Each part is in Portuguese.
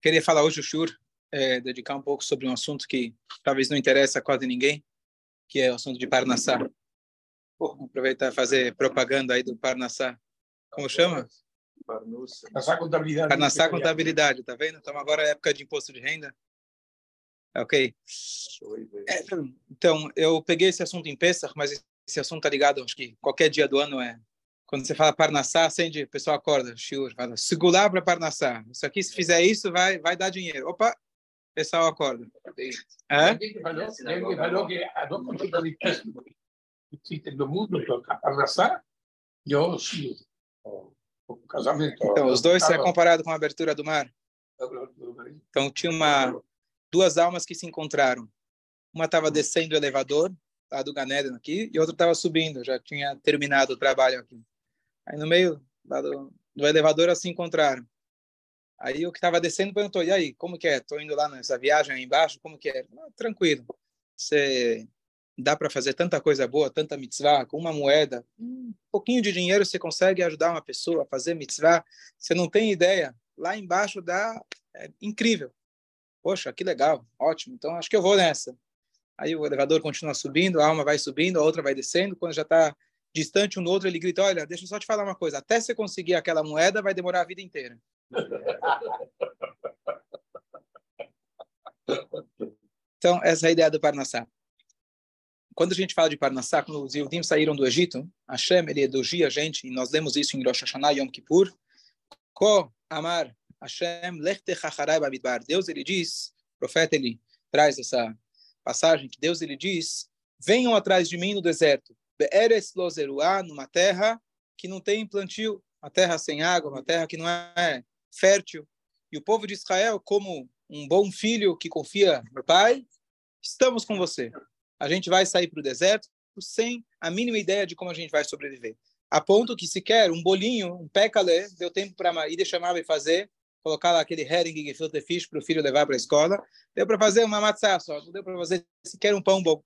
Queria falar hoje o Shur, é, dedicar um pouco sobre um assunto que talvez não interessa a quase ninguém, que é o assunto de Parnassá. Vou aproveitar e fazer propaganda aí do Parnassá. Como chama? Parnassá Contabilidade. Parnassá Contabilidade, tá vendo? Então agora é época de imposto de renda. Ok. É, então, eu peguei esse assunto em Pesach, mas esse assunto tá ligado, acho que qualquer dia do ano é. Quando você fala Parnassá, acende, o pessoal acorda, shiur, fala, segurar para Parnassá. Isso aqui, se fizer isso, vai, vai dar dinheiro. Opa, o pessoal acorda. Alguém falou que de que existem no mundo, a Parnassá e o shiur. O casamento. Então, os dois é comparado com a abertura do mar. Então, tinha uma duas almas que se encontraram. Uma estava descendo o elevador, lá do Ganeden aqui, e outra estava subindo, já tinha terminado o trabalho aqui. Aí no meio do, do elevador elas se encontraram. Aí o que estava descendo perguntou, e aí, como que é? Estou indo lá nessa viagem aí embaixo, como que é? Ah, tranquilo. Você dá para fazer tanta coisa boa, tanta mitzvah, com uma moeda, um pouquinho de dinheiro você consegue ajudar uma pessoa a fazer mitzvah. Você não tem ideia. Lá embaixo dá é incrível. Poxa, que legal, ótimo. Então acho que eu vou nessa. Aí o elevador continua subindo, a alma vai subindo, a outra vai descendo. Quando já está distante um do outro, ele grita: Olha, deixa eu só te falar uma coisa. Até você conseguir aquela moeda, vai demorar a vida inteira. Então, essa é a ideia do Parnassá. Quando a gente fala de Parnassá, quando os Yudim saíram do Egito, Hashem, ele elogia a gente, e nós lemos isso em Rosh Hashanah Yom Kippur, Ko Amar Hashem, Deus, ele diz, o profeta, ele traz essa passagem, que Deus, ele diz, venham atrás de mim no deserto, Be'eres Lozeruá, numa terra que não tem plantio, uma terra sem água, uma terra que não é fértil. E o povo de Israel, como um bom filho que confia no pai, estamos com você. A gente vai sair para o deserto sem a mínima ideia de como a gente vai sobreviver. A ponto que sequer um bolinho, um pécale, deu tempo para Maíra chamar e fazer colocar lá aquele herring gefilte fish para o filho levar para a escola. Deu para fazer uma matzá só, não deu para fazer sequer um pão bom.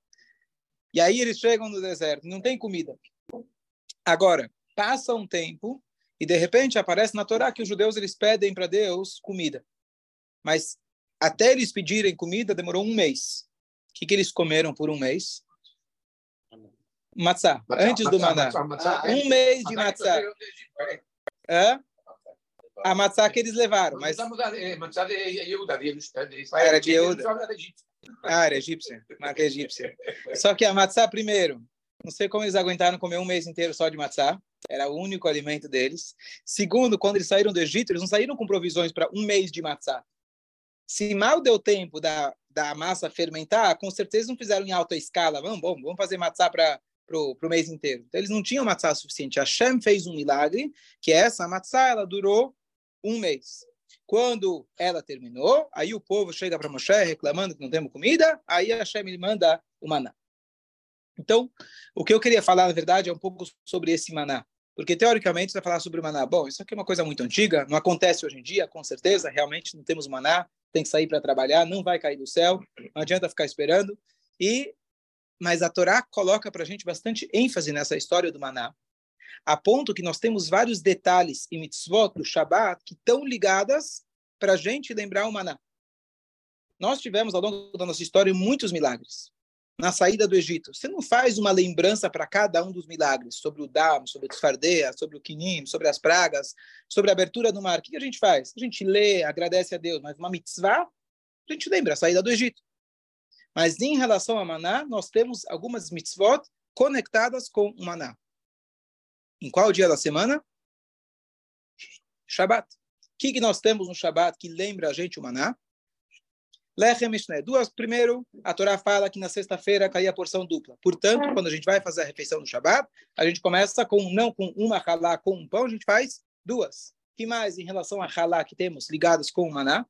E aí eles chegam no deserto, não tem comida. Agora, passa um tempo e de repente aparece na Torá que os judeus eles pedem para Deus comida. Mas até eles pedirem comida demorou um mês. O que, que eles comeram por um mês? Matzá, antes do maná. Um mês de matzá. É? A matzá que eles levaram. Mas... Era de Yehuda. Ah, era egípcia, marca egípcia. Só que a matzá primeiro, não sei como eles aguentaram comer um mês inteiro só de matzá, era o único alimento deles. Segundo, quando eles saíram do Egito, eles não saíram com provisões para um mês de matzá. Se mal deu tempo da, da massa fermentar, com certeza não fizeram em alta escala. Vamos, bom, vamos fazer matzá para o mês inteiro. Então, eles não tinham matzá suficiente. A Shem fez um milagre, que essa matzá ela durou um mês. Quando ela terminou, aí o povo chega para Moshe reclamando que não temos comida, aí a Hashem manda o maná. Então, o que eu queria falar, na verdade, é um pouco sobre esse maná. Porque, teoricamente, você vai falar sobre o maná. Bom, isso aqui é uma coisa muito antiga, não acontece hoje em dia, com certeza, realmente não temos maná, tem que sair para trabalhar, não vai cair do céu, não adianta ficar esperando. E Mas a Torá coloca para a gente bastante ênfase nessa história do maná, a ponto que nós temos vários detalhes em mitzvot do Shabat que estão ligadas para a gente lembrar o maná. Nós tivemos ao longo da nossa história muitos milagres. Na saída do Egito, você não faz uma lembrança para cada um dos milagres, sobre o Dam, sobre o Tzfardeia, sobre o Kinim, sobre as pragas, sobre a abertura do mar. O que a gente faz? A gente lê, agradece a Deus, mas uma mitzvah, a gente lembra a saída do Egito. Mas em relação a maná, nós temos algumas mitzvot conectadas com o maná. Em qual dia da semana? Shabat. O que, que nós temos no Shabat que lembra a gente o maná? Lechem Mishneh. Duas. Primeiro, a Torá fala que na sexta-feira cai a porção dupla. Portanto, quando a gente vai fazer a refeição no Shabat, a gente começa com não com uma halá, com um pão, a gente faz duas. que mais em relação a halá que temos ligados com o maná?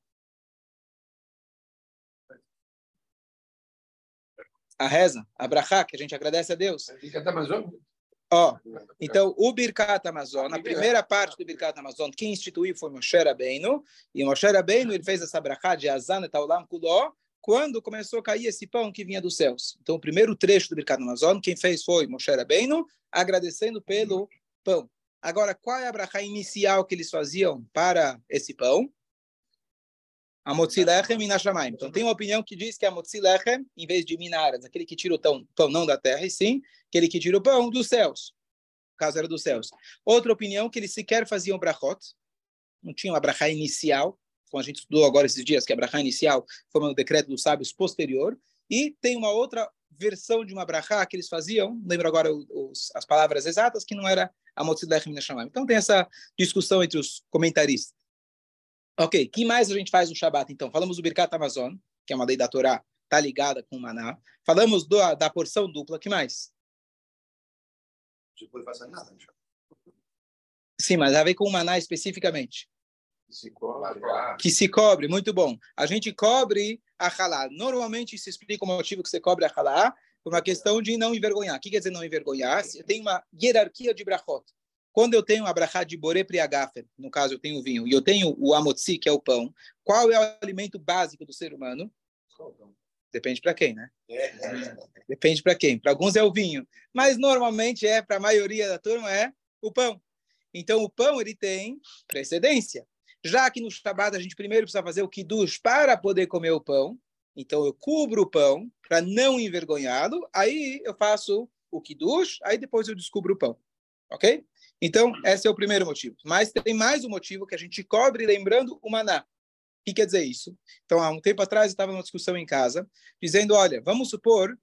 A reza, a brachá, que a gente agradece a Deus. Ó, então, o Birkat Amazon, a primeira parte do Birkat Amazon, quem instituiu foi Moshe Rabbeinu, e Moshe Rabbeinu, ele fez essa brachá de Azan et Aulam Kuló, quando começou a cair esse pão que vinha dos céus. Então, o primeiro trecho do Birkat Amazon, quem fez foi Moshe Rabbeinu, agradecendo pelo pão. Agora, qual é a bracha inicial que eles faziam para esse pão? A Motzilechem Minashamaim. Então, tem uma opinião que diz que a Motzilechem, em vez de Minaras, aquele que tira o pão, pão não da terra, e sim aquele que tira o pão dos céus. O caso era dos céus. Outra opinião que eles sequer faziam brachot, não tinha uma brachá inicial, como a gente estudou agora esses dias, que a brachá inicial foi um decreto dos sábios posterior, e tem uma outra versão de uma brachá que eles faziam, lembro agora os, as palavras exatas, que não era a Motzidech Minashamayim. Então tem essa discussão entre os comentaristas. Ok, que mais a gente faz no Shabat, então? Falamos do Birkat Amazon, que é uma lei da Torá, está ligada com o Maná. Falamos do, da porção dupla, que mais? Não pode fazer nada Shabat. Sim, mas a ver com o Maná especificamente. Se cobre. Que se cobre, muito bom. A gente cobre a halá. Normalmente se explica o motivo que você cobre a halá por uma questão de não envergonhar. O que quer dizer não envergonhar? Tenho uma hierarquia de brachot. Quando eu tenho a brachá de boré priagafer, no caso eu tenho o vinho, e eu tenho o amotzi, que é o pão, qual é o alimento básico do ser humano? Depende para quem, né? Depende para quem. Para alguns é o vinho, mas normalmente é para a maioria da turma é o pão. Então o pão ele tem precedência. Já que no Shabbat a gente primeiro precisa fazer o kiddush para poder comer o pão, então eu cubro o pão para não envergonhá-lo, aí eu faço o kiddush, aí depois eu descubro o pão. Ok? Então, esse é o primeiro motivo. Mas tem mais um motivo que a gente cobre lembrando o maná. O que quer dizer isso? Então, há um tempo atrás, estava numa discussão em casa, dizendo, olha, vamos supor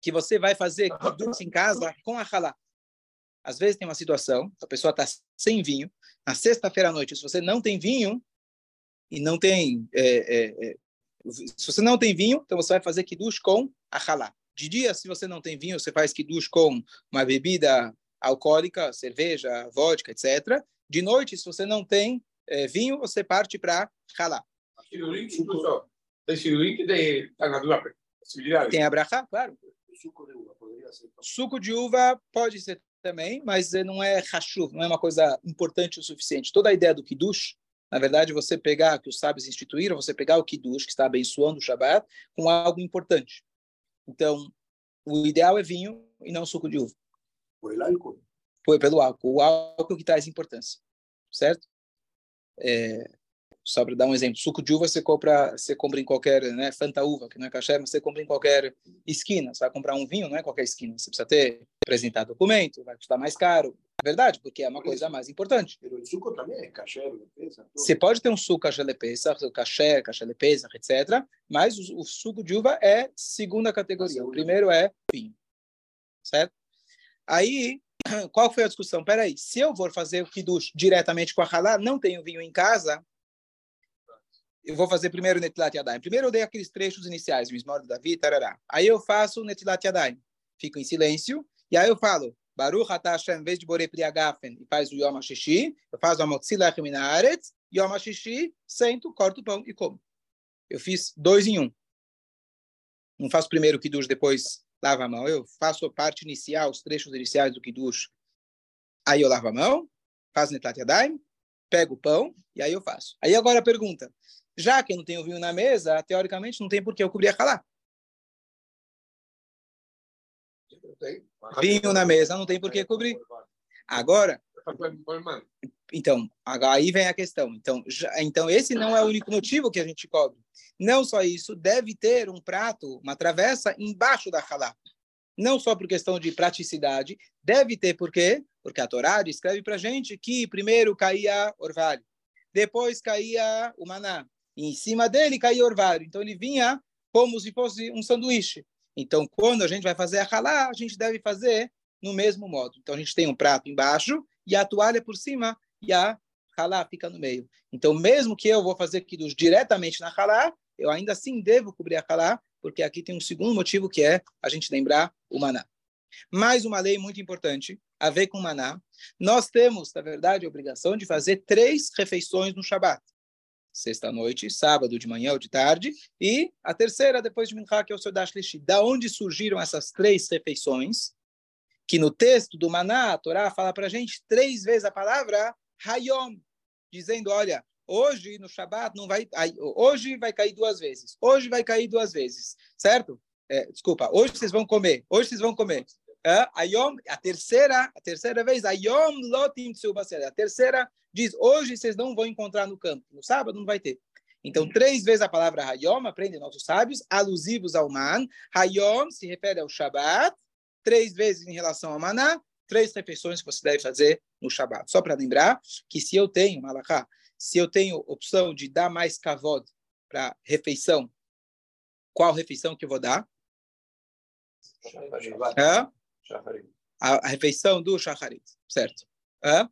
que você vai fazer kiddush em casa com a halá. Às vezes tem uma situação, a pessoa está sem vinho, na sexta-feira à noite, se você não tem vinho e não tem, é, é, é, se você não tem vinho, então você vai fazer kiddush com a halá. De dia, se você não tem vinho, você faz kiddush com uma bebida alcoólica, cerveja, vodka, etc. De noite, se você não tem é, vinho, você parte para halá. Tem tem, tá. Tem a brachá, claro. Suco de uva poderia ser. Suco de uva pode ser também, mas não é hashuv, não é uma coisa importante o suficiente. Toda a ideia do kiddush, na verdade, você pegar, que os sábios instituíram, você pegar o kiddush, que está abençoando o Shabbat, com algo importante. Então, o ideal é vinho e não suco de uva. Por el álcool. Foi pelo álcool. O álcool que traz importância, certo? É, só para dar um exemplo, suco de uva você compra, você compra em qualquer, né, Fanta uva, que não é caché, mas você compra em qualquer esquina. Você vai comprar um vinho, não é qualquer esquina. Você precisa ter apresentar documento, vai custar mais caro. É verdade, porque é uma coisa mais importante. O suco também é caché, tudo. Você pode ter um suco caché lepesa, caché, caché lepesa, etc. Mas o, o suco de uva é segunda categoria. O primeiro é vinho, certo? Aí, qual foi a discussão? Peraí, se eu for fazer o kiddush diretamente com a halá, não tenho vinho em casa, eu vou fazer primeiro o Netilat Yadayim. Primeiro eu dei aqueles trechos iniciais, o Mismor Davi, tarará. Aí eu faço Netilat Yadayim. Fico em silêncio, e aí eu falo, Baruch Atah em vez de Borei Priagafen, e faz o Yom HaShishi, eu faço o Amotzilach Minaretz, Yom HaShishi, sento, corto o pão e como. Eu fiz dois em um. Não faço primeiro o Kiddush, depois lavo a mão. Eu faço a parte inicial, os trechos iniciais do Kiddush. Aí eu lavo a mão, faço Netlat Yadayim, pego o pão, e aí eu faço. Aí agora a pergunta, já que eu não tenho vinho na mesa, teoricamente não tem por que eu cobrir a halá. Tem. Vinho na mesa, não tem por que cobrir. Agora, então, aí vem a questão. Então, já, então, esse não é o único motivo que a gente cobre. Não só isso, deve ter um prato, uma travessa embaixo da halá. Não só por questão de praticidade, deve ter por quê? Porque a Torá descreve para gente que primeiro caía orvalho, depois caía o maná, e em cima dele caía orvalho. Então ele vinha como se fosse um sanduíche. Então, quando a gente vai fazer a halá, a gente deve fazer no mesmo modo. Então, a gente tem um prato embaixo e a toalha por cima e a halá fica no meio. Então, mesmo que eu vou fazer kiddush diretamente na halá, eu ainda assim devo cobrir a halá, porque aqui tem um segundo motivo que é a gente lembrar o maná. Mais uma lei muito importante a ver com maná. Nós temos, na verdade, a obrigação de fazer três refeições no Shabat sexta-noite, sábado de manhã ou de tarde, e a terceira depois de Minchá, que é o Sodash Lishi. Da onde surgiram essas três refeições? Que no texto do Maná, a Torá fala para a gente três vezes a palavra Hayom, dizendo, olha, hoje no Shabat não vai, hoje vai cair duas vezes, hoje vai cair duas vezes, certo? É, desculpa, hoje vocês vão comer, hoje vocês vão comer. É, Ayom, a terceira, a terceira vez, Ayom Lotim A terceira diz, hoje vocês não vão encontrar no campo, no sábado não vai ter. Então, três vezes a palavra Hayom, aprendem nossos sábios, alusivos ao Man. Hayom se refere ao Shabat, três vezes em relação ao Maná, três refeições que você deve fazer no Shabat. Só para lembrar que se eu tenho, Malaká, se eu tenho opção de dar mais kavod para refeição, qual refeição que eu vou dar? Hã? A, a refeição do Shacharit, certo? Hã?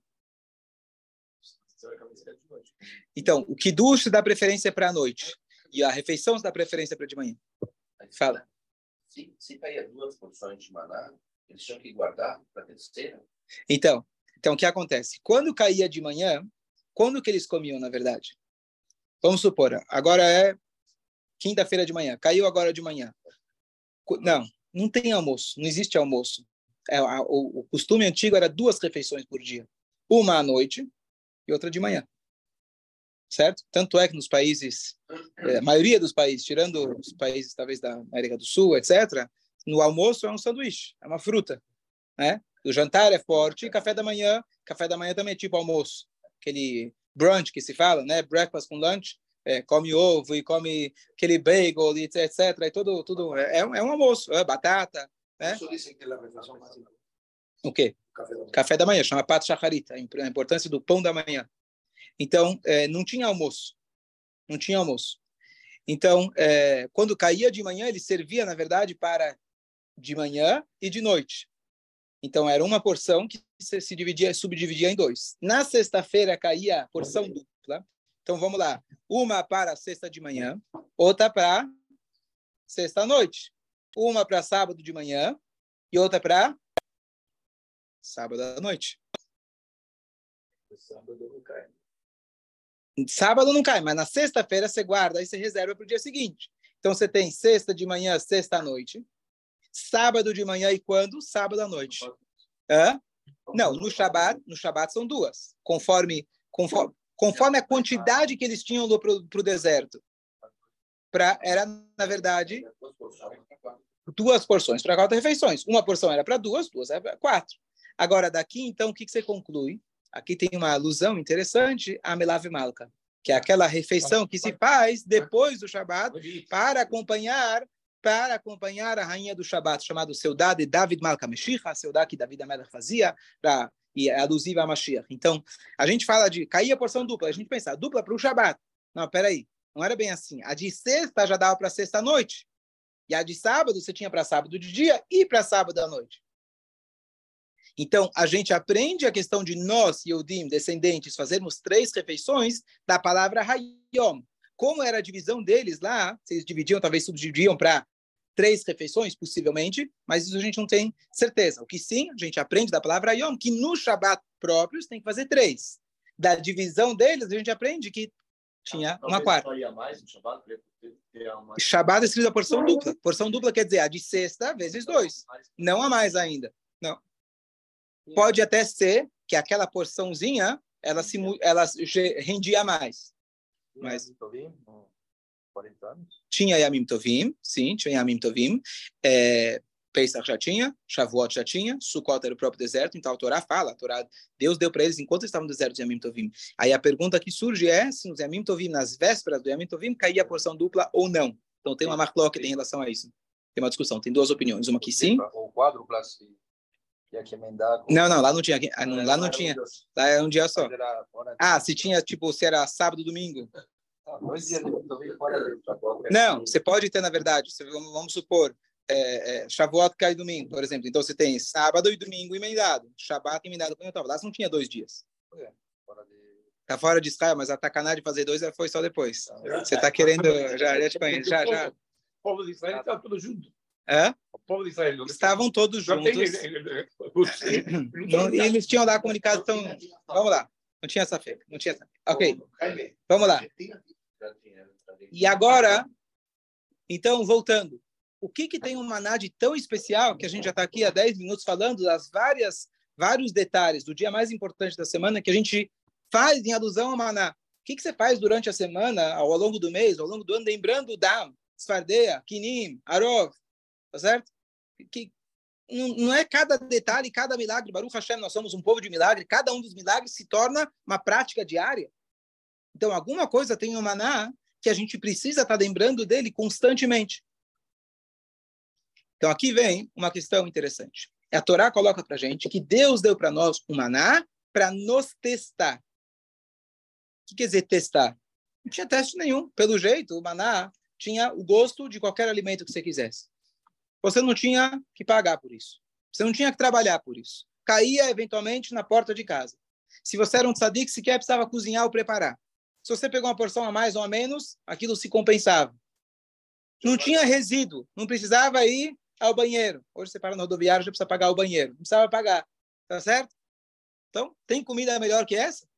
Então, o Kiddush dá preferência para a noite. E a refeição dá preferência para de manhã. Fala. Se, se caía duas porções de maná, eles tinham que guardar para a terceira? Então, então, o que acontece? Quando caía de manhã, quando que eles comiam, na verdade? Vamos supor, agora é quinta-feira de manhã. Caiu agora de manhã. Não, não tem almoço. Não existe almoço. É, o, o costume antigo era duas refeições por dia. Uma à noite e outra de manhã certo? Tanto é que nos países, é, a maioria dos países, tirando os países talvez da América do Sul, etc., no almoço é um sanduíche, é uma fruta, né? O jantar é forte, café da manhã, café da manhã também é tipo almoço, aquele brunch que se fala, né? Breakfast com lunch, é, come ovo e come aquele bagel, etc. E tudo, tudo é, é, um, é um almoço, é batata, né? O quê? Café da manhã, chama pat shacharit, a importância do pão da manhã. Então, é, não tinha almoço. Não tinha almoço. Então, é, quando caía de manhã, ele servia, na verdade, para de manhã e de noite. Então, era uma porção que se dividia, subdividia em dois. Na sexta-feira caía a porção dupla. Então, vamos lá. Uma para sexta de manhã, outra para sexta-noite. Uma para sábado de manhã e outra para sábado à noite. Sábado não cai. Sábado não cai, mas na sexta-feira você guarda, e você reserva para o dia seguinte. Então você tem sexta de manhã, sexta à noite. Sábado de manhã e quando? Sábado à noite. Hã? Não, no Shabat, no Shabat são duas, conforme, conforme, conforme a quantidade que eles tinham para o deserto. Pra, era, na verdade, duas porções para quatro refeições. Uma porção era para duas, duas era para quatro. Agora, daqui, então, o que, que você conclui? Aqui tem uma alusão interessante a Melav Malka, que é aquela refeição que se faz depois do Shabat para acompanhar para acompanhar a rainha do Shabat, chamado Seudá de David Malka Meshicha, Seudá que David Amelech fazia, pra, e é alusiva a Mashiach. Então, a gente fala de cair a porção dupla, a gente pensa, dupla para o Shabat. Não, peraí, não era bem assim. A de sexta já dava para sexta à noite. E a de sábado você tinha para sábado de dia e para sábado à noite. Então, a gente aprende a questão de nós, Yodim, descendentes, fazermos três refeições da palavra Hayom. Como era a divisão deles lá, vocês dividiam, talvez subdividiam para três refeições, possivelmente, mas isso a gente não tem certeza. O que sim, a gente aprende da palavra Hayom, que no Shabat próprios tem que fazer três. Da divisão deles, a gente aprende que tinha uma quarta. Shabat é escrito a porção dupla. Porção dupla quer dizer a de sexta vezes dois. Não a mais ainda. Não. Pode até ser que aquela porçãozinha ela se ela rendia mais. Mas tinha Yamim Tovim, sim, tinha Yamim Tovim. É, Pesach já tinha, Shavuot já tinha, Sukkot era o próprio deserto, então a Torá fala, a Torá, Deus deu para eles enquanto estavam no deserto de Yamim Tovim. Aí a pergunta que surge é se nos Yamim Tovim, nas vésperas do Yamim Tovim, caía a porção dupla ou não. Então tem uma marloca em relação a isso. Tem uma discussão, tem duas opiniões, uma que sim. O quadro tinha que emendar. Com... Não, não, lá não tinha. Ah, não, lá não tinha. Lá era um dia só. Ah, se tinha, tipo, se era sábado, domingo. Dois dias fora Não, você pode ter, na verdade, vamos supor, é, é, Shavuot cai domingo, por exemplo. Então você tem sábado e domingo emendado, Shabat emendado com Yom Lá não tinha dois dias. É, tá fora de Israel, mas a tacaná de fazer dois foi só depois. Você tá querendo, já, já te conheço, já, já. O povo de Israel está tudo junto. É? O povo de Israel. Estavam todos juntos. Não, e eles tinham lá a comunicação. Vamos lá. Não tinha essa fé. Não tinha essa fé. Ok. Vamos lá. E agora, então, voltando. O que, que tem um maná de tão especial que a gente já está aqui há 10 minutos falando das várias vários detalhes do dia mais importante da semana que a gente faz em alusão ao maná. O que, que você faz durante a semana, ao longo do mês, ao longo do ano, lembrando Dam, Sfardeia, Kinim, Arov, tá certo? Que não, é cada detalhe, cada milagre. Baruch Hashem, nós somos um povo de milagre. Cada um dos milagres se torna uma prática diária. Então, alguma coisa tem no maná que a gente precisa estar tá lembrando dele constantemente. Então, aqui vem uma questão interessante. A Torá coloca para gente que Deus deu para nós o maná para nos testar. O que quer dizer testar? Não tinha teste nenhum. Pelo jeito, o maná tinha o gosto de qualquer alimento que você quisesse. Você não tinha que pagar por isso. Você não tinha que trabalhar por isso. Caía, eventualmente, na porta de casa. Se você era um tzadik, sequer precisava cozinhar ou preparar. Se você pegou uma porção a mais ou a menos, aquilo se compensava. Não tinha resíduo, não precisava ir ao banheiro. Hoje você para no rodoviário, já precisa pagar o banheiro. Não precisava pagar, tá certo? Então, tem comida melhor que essa?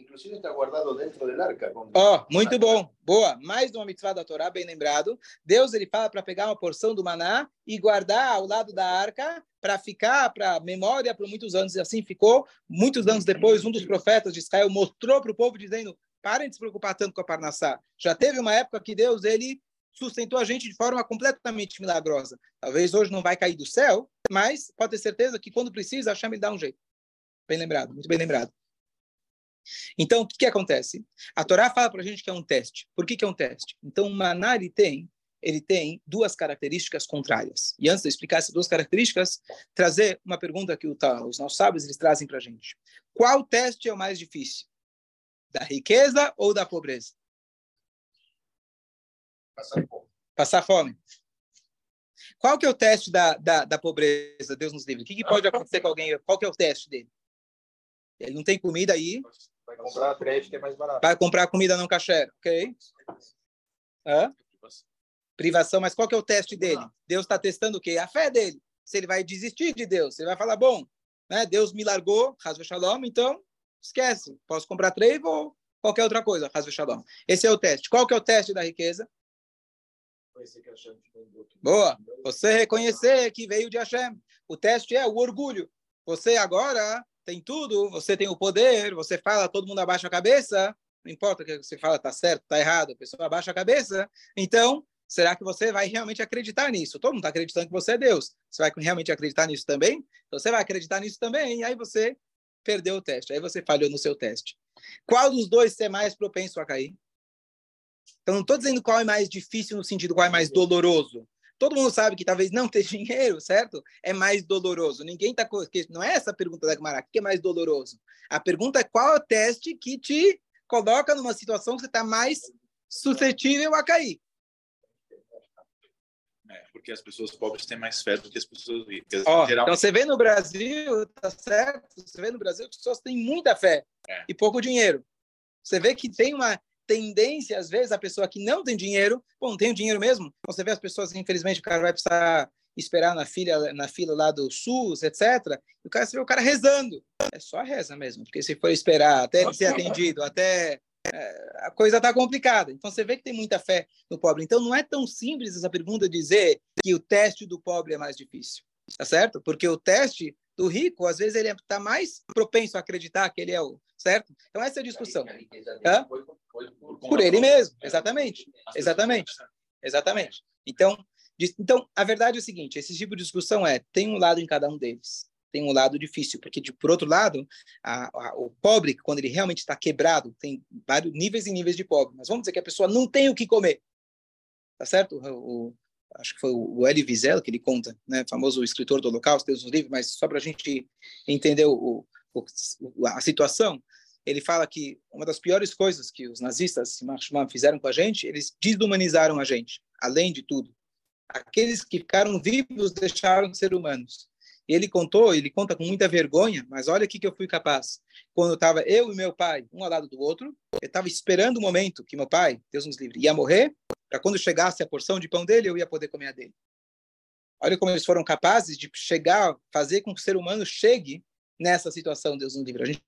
Inclusive está guardado dentro do arca. Ó, oh, muito bom. Boa. Mais uma mitzvah da Torá, bem lembrado. Deus ele fala para pegar uma porção do maná e guardar ao lado da arca para ficar para memória por muitos anos. E assim ficou. Muitos anos depois, um dos profetas de Israel mostrou para o povo dizendo: parem de se preocupar tanto com a Parnassá. Já teve uma época que Deus ele sustentou a gente de forma completamente milagrosa. Talvez hoje não vai cair do céu, mas pode ter certeza que quando precisa, a chama dá um jeito. Bem lembrado, muito bem lembrado. Então, o que, que acontece? A Torá fala para a gente que é um teste. Por que, que é um teste? Então, o maná ele tem, ele tem duas características contrárias. E antes de explicar essas duas características, trazer uma pergunta que os nossos sábios eles trazem para a gente. Qual teste é o mais difícil? Da riqueza ou da pobreza? Passar fome. Passar fome. Qual que é o teste da, da, da pobreza? Deus nos livre. O que, que pode acontecer com alguém? Qual que é o teste dele? Ele não tem comida aí. Vai comprar crédito que é mais barato. Vai comprar comida não caché, ok? Hã? Privação, mas qual que é o teste dele? Deus está testando o quê? A fé dele. Se ele vai desistir de Deus, ele vai falar, bom, né, Deus me largou, Hasbe Shalom, então esquece. Posso comprar três ou qualquer outra coisa, Hasbe Shalom. Esse é o teste. Qual que é o teste da riqueza? Boa. Você reconhecer que veio de Hashem. O teste é o orgulho. Você agora tem tudo, você tem o poder, você fala, todo mundo abaixa a cabeça, não importa o que você fala, tá certo, tá errado, a pessoa abaixa a cabeça. Então, será que você vai realmente acreditar nisso? Todo mundo está acreditando que você é Deus. Você vai realmente acreditar nisso também? Então, você vai acreditar nisso também, e aí você perdeu o teste, aí você falhou no seu teste. Qual dos dois é mais propenso a cair? Então, não estou dizendo qual é mais difícil no sentido qual é mais doloroso. Todo mundo sabe que talvez não ter dinheiro, certo? É mais doloroso. Ninguém está. Não é essa a pergunta da Gemara. O que é mais doloroso? A pergunta é qual é o teste que te coloca numa situação que você está mais suscetível a cair. É, porque as pessoas pobres têm mais fé do que as pessoas ricas. Oh, Então você vê no Brasil, tá certo? Você vê no Brasil que as pessoas têm muita fé é. e pouco dinheiro. Você vê que tem uma tendência, às vezes, a pessoa que não tem dinheiro, bom, não tem dinheiro mesmo, você vê as pessoas, infelizmente, o cara vai precisar esperar na fila, na fila lá do SUS, etc. E o cara, você vê o cara rezando. É só reza mesmo, porque se for esperar até ele ser atendido, até é, a coisa está complicada. Então você vê que tem muita fé no pobre. Então não é tão simples essa pergunta dizer que o teste do pobre é mais difícil, tá certo? Porque o teste do rico, às vezes ele está mais propenso a acreditar que ele é o certo. Então essa é a discussão. Por ele mesmo, exatamente, exatamente, exatamente. Então, então a verdade é o seguinte: esse tipo de discussão é tem um lado em cada um deles. Tem um lado difícil, porque de, por outro lado, a, a, o pobre, quando ele realmente está quebrado, tem vários níveis e níveis de pobre. Mas vamos dizer que a pessoa não tem o que comer, tá certo? O, acho que foi o Elie Wiesel que ele conta, né, famoso escritor do Holocausto, Deus nos livre, mas só para a gente entender o, o, a situação, ele fala que uma das piores coisas que os nazistas fizeram com a gente, eles desumanizaram a gente, além de tudo. Aqueles que ficaram vivos deixaram de ser humanos. E ele contou, ele conta com muita vergonha, mas olha o que eu fui capaz. Quando estava eu e meu pai, um ao lado do outro, eu estava esperando o momento que meu pai, Deus nos livre, ia morrer, para quando chegasse a porção de pão dele, eu ia poder comer a dele. Olha como eles foram capazes de chegar, fazer com que o ser humano chegue nessa situação, Deus nos livre. A gente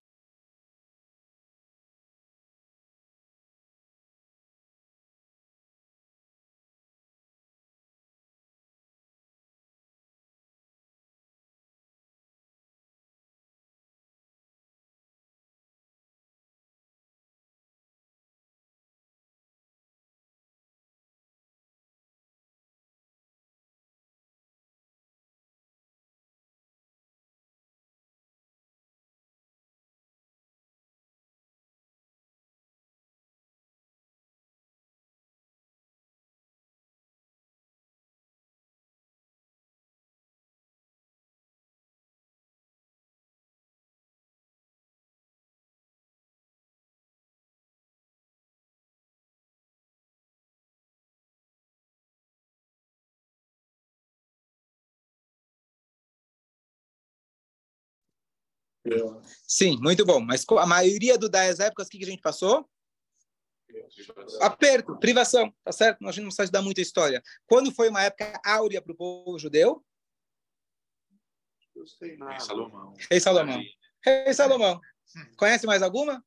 Sim, muito bom. Mas a maioria do, das épocas, o que, que a gente passou? Aperto, privação, tá certo? A gente não precisa dar muita história. Quando foi uma época áurea para o povo judeu? Rei Salomão. Rei Salomão. Rei Salomão. Conhece mais alguma?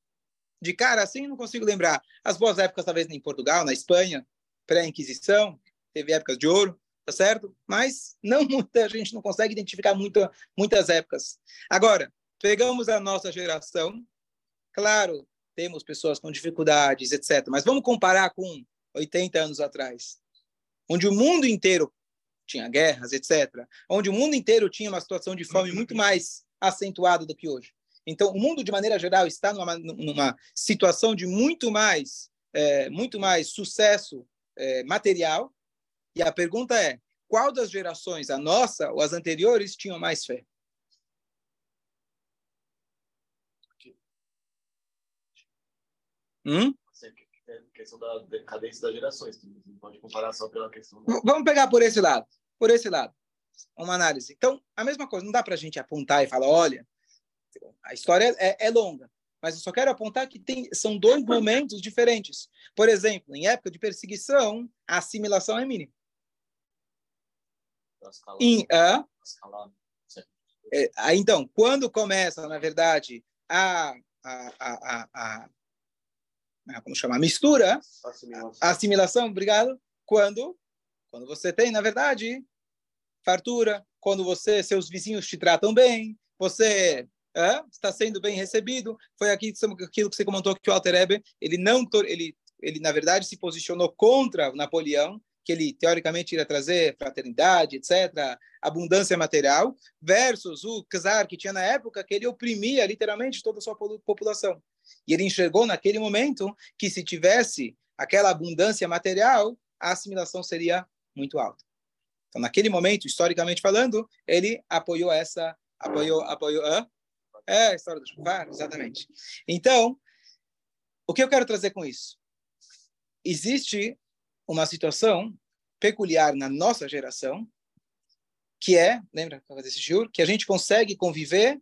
De cara assim, não consigo lembrar. As boas épocas, talvez, em Portugal, na Espanha, pré-Inquisição, teve épocas de ouro, tá certo? Mas não muita gente não consegue identificar muita, muitas épocas. Agora, pegamos a nossa geração, claro, temos pessoas com dificuldades, etc. Mas vamos comparar com 80 anos atrás, onde o mundo inteiro tinha guerras, etc. Onde o mundo inteiro tinha uma situação de fome muito mais acentuada do que hoje. Então, o mundo, de maneira geral, está numa, numa situação de muito mais, é, muito mais sucesso é, material. E a pergunta é: qual das gerações, a nossa ou as anteriores, tinham mais fé? Hum? questão da decadência das gerações. Não pode comparar só pela questão. Vamos pegar por esse lado. Por esse lado. Uma análise. Então, a mesma coisa. Não dá para a gente apontar e falar, olha, a história é, é longa. Mas eu só quero apontar que tem, são dois momentos diferentes. Por exemplo, em época de perseguição, a assimilação é mínima. Em, a, é, então, quando começa, na verdade, a, a, a, a como chamar, mistura, assimilação. assimilação, obrigado, quando, quando você tem, na verdade, fartura, quando você, seus vizinhos te tratam bem, você é, está sendo bem recebido. Foi aqui aquilo que você comentou que o Alter Eber, ele não, ele, ele na verdade se posicionou contra Napoleão, que ele teoricamente iria trazer fraternidade, etc., abundância material, versus o czar que tinha na época, que ele oprimia literalmente toda a sua população. E ele enxergou naquele momento que se tivesse aquela abundância material, a assimilação seria muito alta. Então, naquele momento, historicamente falando, ele apoiou essa, apoiou, apoiou, ah? é a história do chufar, exatamente. Então, o que eu quero trazer com isso? Existe uma situação peculiar na nossa geração, que é, lembra desse juro, que a gente consegue conviver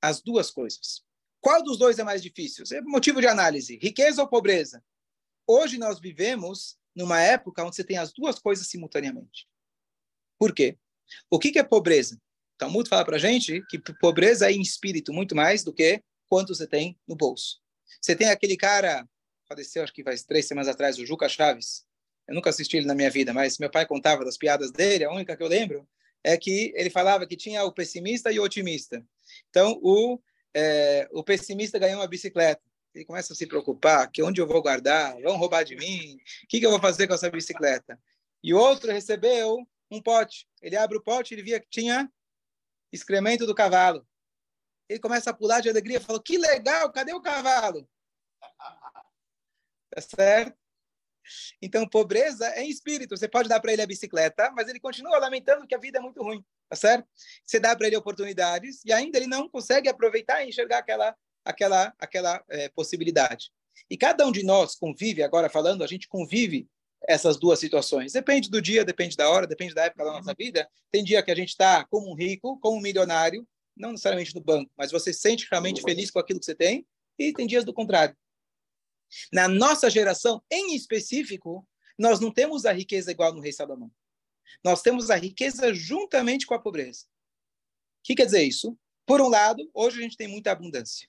as duas coisas. Qual dos dois é mais difícil? É motivo de análise. Riqueza ou pobreza? Hoje nós vivemos numa época onde você tem as duas coisas simultaneamente. Por quê? O que, que é pobreza? Então, muito fala para gente que pobreza é em espírito muito mais do que quanto você tem no bolso. Você tem aquele cara, faleceu acho que faz três semanas atrás, o Juca Chaves. Eu nunca assisti ele na minha vida, mas meu pai contava das piadas dele. A única que eu lembro é que ele falava que tinha o pessimista e o otimista. Então, o é, o pessimista ganhou uma bicicleta. Ele começa a se preocupar, que onde eu vou guardar? Vão roubar de mim? O que, que eu vou fazer com essa bicicleta? E o outro recebeu um pote. Ele abre o pote, ele via que tinha excremento do cavalo. Ele começa a pular de alegria, falou: "Que legal! Cadê o cavalo?" Tá certo? Então, pobreza é em espírito. Você pode dar para ele a bicicleta, mas ele continua lamentando que a vida é muito ruim, tá certo? Você dá para ele oportunidades e ainda ele não consegue aproveitar e enxergar aquela, aquela, aquela é, possibilidade. E cada um de nós convive, agora falando, a gente convive essas duas situações. Depende do dia, depende da hora, depende da época da nossa vida. Tem dia que a gente está como um rico, como um milionário, não necessariamente no banco, mas você se sente realmente feliz com aquilo que você tem, e tem dias do contrário. Na nossa geração, em específico, nós não temos a riqueza igual no rei Salomão. Nós temos a riqueza juntamente com a pobreza. O que quer dizer isso? Por um lado, hoje a gente tem muita abundância.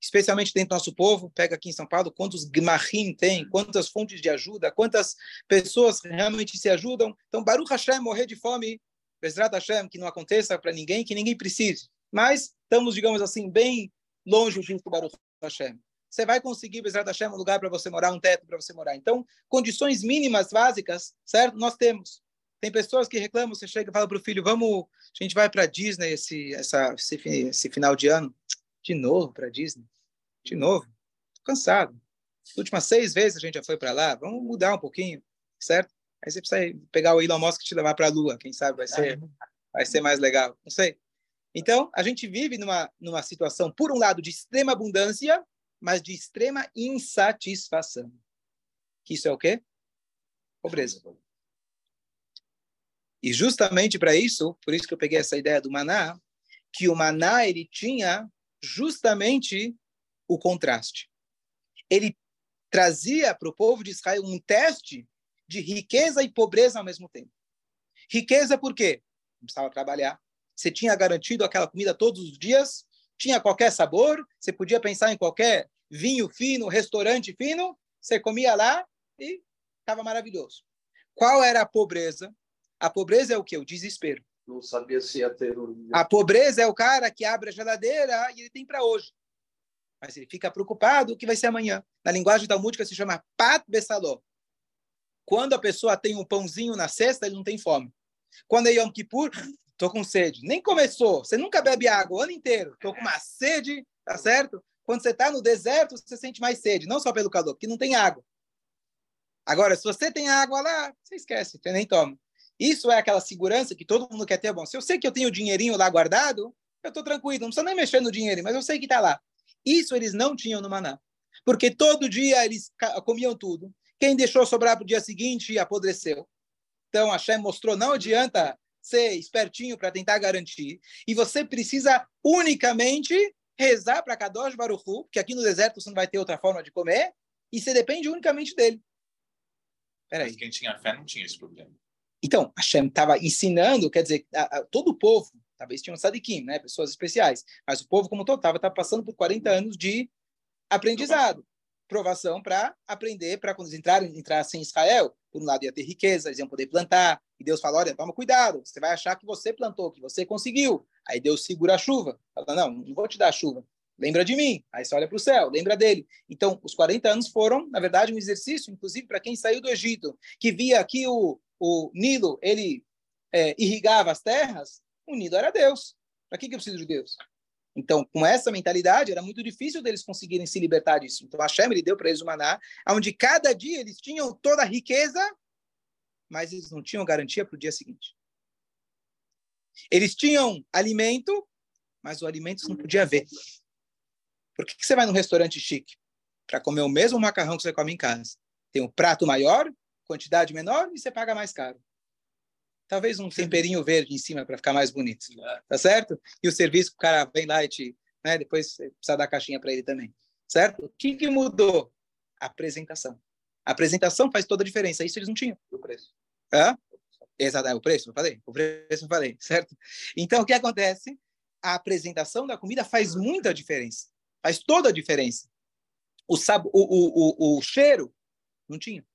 Especialmente dentro do nosso povo, pega aqui em São Paulo, quantos gmachim tem, quantas fontes de ajuda, quantas pessoas realmente se ajudam. Então, Baruch Hashem morrer de fome, Bezrat Hashem, que não aconteça para ninguém, que ninguém precise. Mas estamos, digamos assim, bem longe disso do Baruch Hashem você vai conseguir, Bezerra Hashem, um lugar para você morar, um teto para você morar. Então, condições mínimas básicas, certo? Nós temos. Tem pessoas que reclamam, você chega e fala para o filho, vamos, a gente vai para Disney esse, essa, esse, esse final de ano. De novo para Disney? De novo? Cansado. As últimas seis vezes a gente já foi para lá, vamos mudar um pouquinho, certo? Aí você precisa pegar o Elon Musk e te levar para a Lua, quem sabe vai ser, vai ser mais legal, não sei. Então, a gente vive numa, numa situação, por um lado, de extrema abundância, mas de extrema insatisfação. Que isso é o quê? Pobreza. E justamente para isso, por isso que eu peguei essa ideia do maná, que o maná ele tinha justamente o contraste. Ele trazia para o povo de Israel um teste de riqueza e pobreza ao mesmo tempo. Riqueza por quê? Não precisava trabalhar. Você tinha garantido aquela comida todos os dias, tinha qualquer sabor, você podia pensar em qualquer vinho fino, restaurante fino, você comia lá e estava maravilhoso. Qual era a pobreza? A pobreza é o que? O desespero. Não sabia se ia ter um... A pobreza é o cara que abre a geladeira e ele tem para hoje. Mas ele fica preocupado o que vai ser amanhã. Na linguagem talmúdica se chama pat besaló. Quando a pessoa tem um pãozinho na cesta, ele não tem fome. Quando é Yom Kippur, tô com sede. Nem começou. Você nunca bebe água o ano inteiro. Tô com uma sede, tá certo? Quando você está no deserto, você sente mais sede. Não só pelo calor, porque não tem água. Agora, se você tem água lá, você esquece, você nem toma. Isso é aquela segurança que todo mundo quer ter. Bom, se eu sei que eu tenho dinheirinho lá guardado, eu estou tranquilo, não precisa nem mexer no dinheiro, mas eu sei que está lá. Isso eles não tinham no Maná. Porque todo dia eles comiam tudo. Quem deixou sobrar para o dia seguinte apodreceu. Então, a Shem mostrou, não adianta ser espertinho para tentar garantir. E você precisa unicamente rezar para Kadosh Baruch Hu, que aqui no deserto você não vai ter outra forma de comer, e você depende unicamente dele. Peraí. Mas quem tinha fé não tinha esse problema. Então, Hashem estava ensinando, quer dizer, a, a, todo o povo, talvez tinham sadiquim, né, pessoas especiais, mas o povo como todo estava passando por 40 anos de aprendizado, provação para aprender, para quando eles entrarem, entrassem em Israel, por um lado ia ter riqueza, eles iam poder plantar, e Deus fala, olha, toma cuidado, você vai achar que você plantou, que você conseguiu. Aí Deus segura a chuva, fala, não, não vou te dar a chuva, lembra de mim. Aí você olha para o céu, lembra dele. Então, os 40 anos foram, na verdade, um exercício, inclusive para quem saiu do Egito, que via aqui o, o Nilo, ele é, irrigava as terras, o Nilo era Deus. Para que, que eu preciso de Deus? Então, com essa mentalidade, era muito difícil deles conseguirem se libertar disso. Então, Hashem ele deu para eles o maná, onde cada dia eles tinham toda a riqueza, mas eles não tinham garantia para o dia seguinte. Eles tinham alimento, mas o alimento não podia ver. Por que, que você vai num restaurante chique? Para comer o mesmo macarrão que você come em casa. Tem um prato maior, quantidade menor, e você paga mais caro. Talvez um temperinho verde em cima para ficar mais bonito. Tá certo? E o serviço, o cara vem lá e te. Né, depois você precisa dar caixinha para ele também. Certo? O que, que mudou? A apresentação. A apresentação faz toda a diferença. Isso eles não tinham. O preço. Hã? Exato, é o preço, eu falei. O preço eu falei, certo? Então, o que acontece? A apresentação da comida faz muita diferença. Faz toda a diferença. O, sab... o, o, o, o cheiro, não tinha.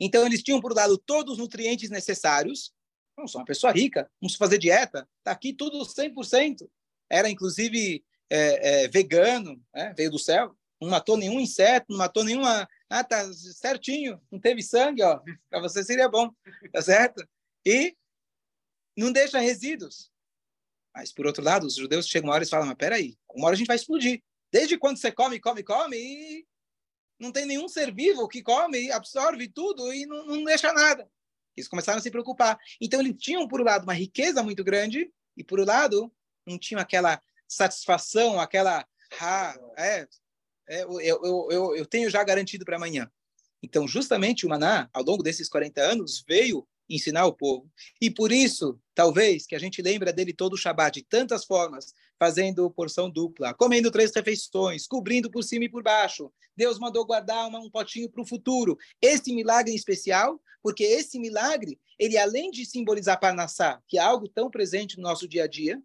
Então, eles tinham, por lado, todos os nutrientes necessários. Não sou uma pessoa rica, não se fazer dieta. Está aqui tudo 100%. Era, inclusive, é, é, vegano, né? veio do céu. Não matou nenhum inseto, não matou nenhuma... Ah, tá certinho, não teve sangue, ó. Para você seria bom, tá certo? E não deixa resíduos. Mas, por outro lado, os judeus chegam uma hora e falam, mas peraí, uma hora a gente vai explodir. Desde quando você come, come, come e não tem nenhum ser vivo que come, absorve tudo e não, não deixa nada. Eles começaram a se preocupar. Então, eles tinham, por um lado, uma riqueza muito grande e, por outro lado, não tinham aquela satisfação, aquela... Ah, é, é eu, eu, eu, eu tenho já garantido para amanhã. Então, justamente o Maná, ao longo desses 40 anos, veio ensinar o povo. E por isso, talvez, que a gente lembra dele todo o Shabat, de tantas formas, fazendo porção dupla, comendo três refeições, cobrindo por cima e por baixo. Deus mandou guardar uma, um potinho para o futuro. Esse milagre em especial, porque esse milagre, ele além de simbolizar Parnassá, que é algo tão presente no nosso dia a dia,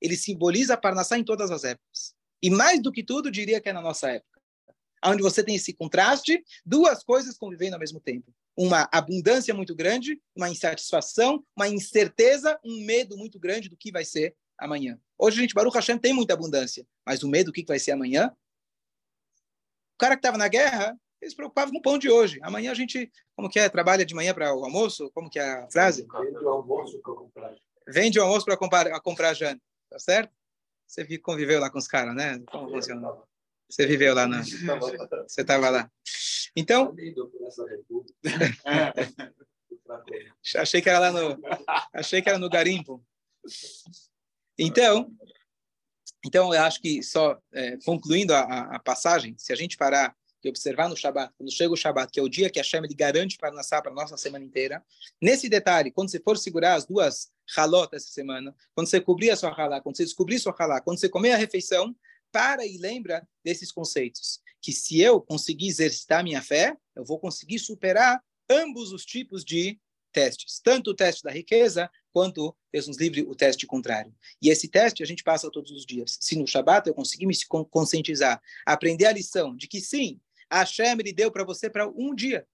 ele simboliza Parnassá em todas as épocas. E mais do que tudo, diria que é na nossa época. Onde você tem esse contraste, duas coisas convivendo ao mesmo tempo uma abundância muito grande, uma insatisfação, uma incerteza, um medo muito grande do que vai ser amanhã. Hoje a gente, Baruch Hashem, tem muita abundância, mas o medo do que vai ser amanhã? O cara que estava na guerra, ele se preocupava com o pão de hoje. Amanhã a gente, como que é, trabalha de manhã para o almoço? Como que é a frase? Vende o almoço para comprar. Vende o almoço para comprar, comprar janta, tá certo? Você conviveu lá com os caras, né? Como funciona? Você viveu lá, na... Você estava lá. Então. achei que era lá no. Achei que era no garimpo. Então, então eu acho que só é, concluindo a, a, passagem, se a gente parar de observar no Shabat, quando chega o Shabat, que é o dia que a ele garante para nascer para a nossa semana inteira. Nesse detalhe, quando você for segurar as duas halot essa semana, quando você cobrir a sua halá, quando você descobrir sua halá, quando você comer a refeição, para e lembra desses conceitos. Que se eu conseguir exercitar minha fé, eu vou conseguir superar ambos os tipos de testes, tanto o teste da riqueza quanto, Deus nos livre, o teste contrário. E esse teste a gente passa todos os dias. Se no Shabat eu conseguir me conscientizar, aprender a lição de que sim, a Hashem ele deu para você para um dia.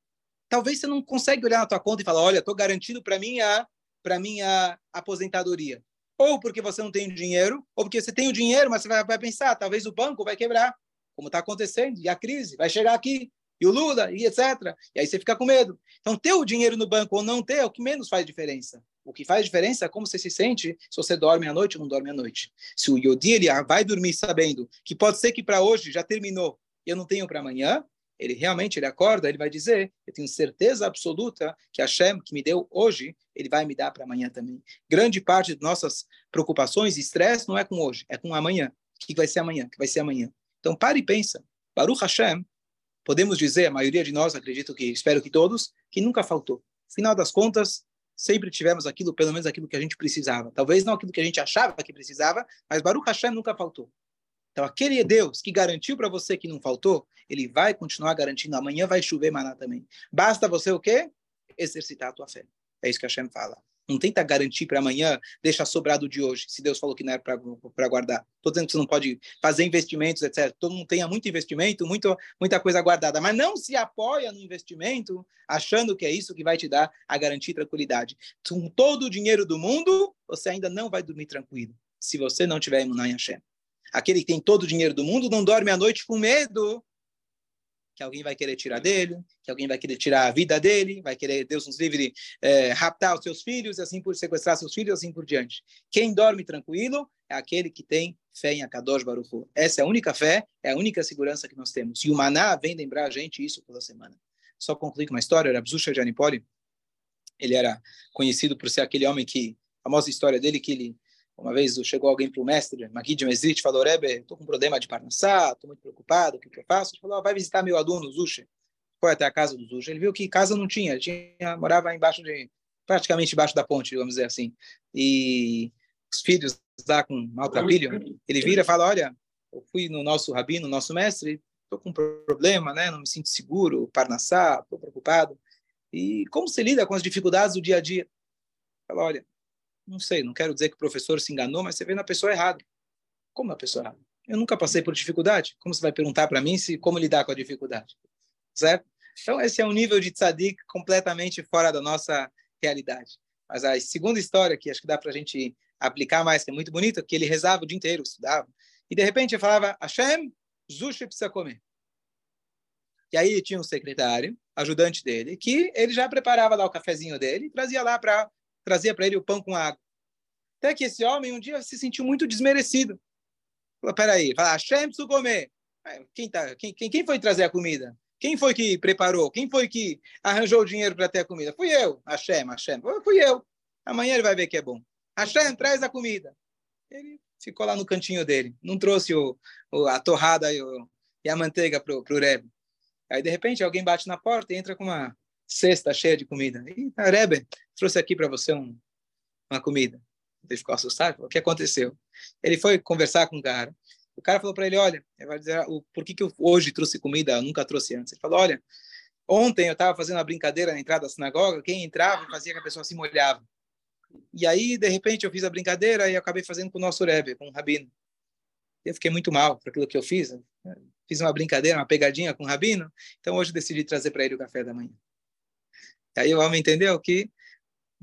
Talvez você não consegue olhar na tua conta e falar, olha, estou garantindo para mim a para minha aposentadoria. Ou porque você não tem dinheiro, ou porque você tem o dinheiro, mas você vai, pensar, talvez o banco vai quebrar, como está acontecendo, e a crise vai chegar aqui, e o Lula, e etc. E aí você fica com medo. Então, ter o dinheiro no banco ou não ter é o que menos faz diferença. O que faz diferença é como você se sente se você dorme à noite ou não dorme à noite. Se o Yodi ele vai dormir sabendo que pode ser que para hoje já terminou eu não tenho para amanhã, ele realmente ele acorda, ele vai dizer, eu tenho certeza absoluta que a Hashem que me deu hoje, ele vai me dar para amanhã também. Grande parte de nossas preocupações e estresse não é com hoje, é com amanhã. O que vai ser amanhã? O que vai ser amanhã? Então pare e pensa. Baruch Hashem, podemos dizer, a maioria de nós, acredito que, espero que todos, que nunca faltou. Final das contas, sempre tivemos aquilo, pelo menos aquilo que a gente precisava. Talvez não aquilo que a gente achava que precisava, mas Baruch Hashem nunca faltou. Então, aquele Deus que garantiu para você que não faltou, ele vai continuar garantindo. Amanhã vai chover maná também. Basta você o quê? Exercitar a tua fé. É isso que a Hashem fala. Não tenta garantir para amanhã, deixa sobrado de hoje, se Deus falou que não era para guardar. Estou dizendo que você não pode fazer investimentos, etc. Todo mundo tenha muito investimento, muito, muita coisa guardada, mas não se apoia no investimento achando que é isso que vai te dar a garantia e tranquilidade. Com todo o dinheiro do mundo, você ainda não vai dormir tranquilo, se você não tiver imunã em Hashem. Aquele que tem todo o dinheiro do mundo não dorme à noite com medo que alguém vai querer tirar dele, que alguém vai querer tirar a vida dele, vai querer, Deus nos livre, é, raptar os seus filhos, assim por sequestrar seus filhos, assim por diante. Quem dorme tranquilo é aquele que tem fé em Akadosh Baruch Hu. Essa é a única fé, é a única segurança que nós temos. E o Maná vem lembrar a gente isso toda semana. Só concluir com uma história, era Abzusha de Anipoli, ele era conhecido por ser aquele homem que, a famosa história dele, que ele uma vez chegou alguém para o mestre, Magid Mesrit, falou, Rebbe, estou com um problema de parnassá, estou muito preocupado, o que, que eu faço? Ele falou, vai visitar meu aluno, Zusha. Foi até a casa do Zusha. Ele viu que casa não tinha, tinha morava embaixo de, praticamente embaixo da ponte, vamos dizer assim. E os filhos lá com maltrapilho, ele vira e fala, olha, eu fui no nosso rabino, no nosso mestre, estou com um problema, né? não me sinto seguro, parnassá, estou preocupado. E como se lida com as dificuldades do dia a dia? Fala, olha, não sei, não quero dizer que o professor se enganou, mas você vê na pessoa errada. Como na pessoa errada? Eu nunca passei por dificuldade. Como você vai perguntar para mim se como lidar com a dificuldade? Certo? Então, esse é um nível de tzadik completamente fora da nossa realidade. Mas a segunda história, que acho que dá para a gente aplicar mais, que é muito bonita, que ele rezava o dia inteiro, estudava, e de repente ele falava, Hashem, Zushi precisa comer. E aí tinha um secretário, ajudante dele, que ele já preparava lá o cafezinho dele e trazia lá para trazia para ele o pão com água. Até que esse homem um dia se sentiu muito desmerecido. Falou, peraí, fala, Hashem comer. Quem, tá, quem, quem, quem foi trazer a comida? Quem foi que preparou? Quem foi que arranjou o dinheiro para ter a comida? Fui eu, Hashem, Hashem. Fui eu. Amanhã ele vai ver que é bom. Hashem, traz a comida. Ele ficou lá no cantinho dele. Não trouxe o, o a torrada e, o, e a manteiga para o Rebbe. Aí, de repente, alguém bate na porta e entra com uma cesta cheia de comida. E Rebbe trouxe aqui para você um, uma comida. Ele ficou assustado. O que aconteceu? Ele foi conversar com o cara. O cara falou para ele, olha, ele vai dizer, o, por que, que eu hoje trouxe comida, eu nunca trouxe antes. Ele falou, olha, ontem eu estava fazendo uma brincadeira na entrada da sinagoga, quem entrava fazia que a pessoa se molhava. E aí, de repente, eu fiz a brincadeira e acabei fazendo com o nosso Rebbe, com o Rabino. Eu fiquei muito mal por aquilo que eu fiz. Fiz uma brincadeira, uma pegadinha com o Rabino. Então, hoje decidi trazer para ele o café da manhã. Aí o homem entendeu que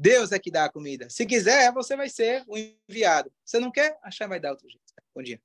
Deus é que dá a comida. Se quiser, você vai ser o enviado. Se não quer, achar vai dar outro jeito. Bom dia.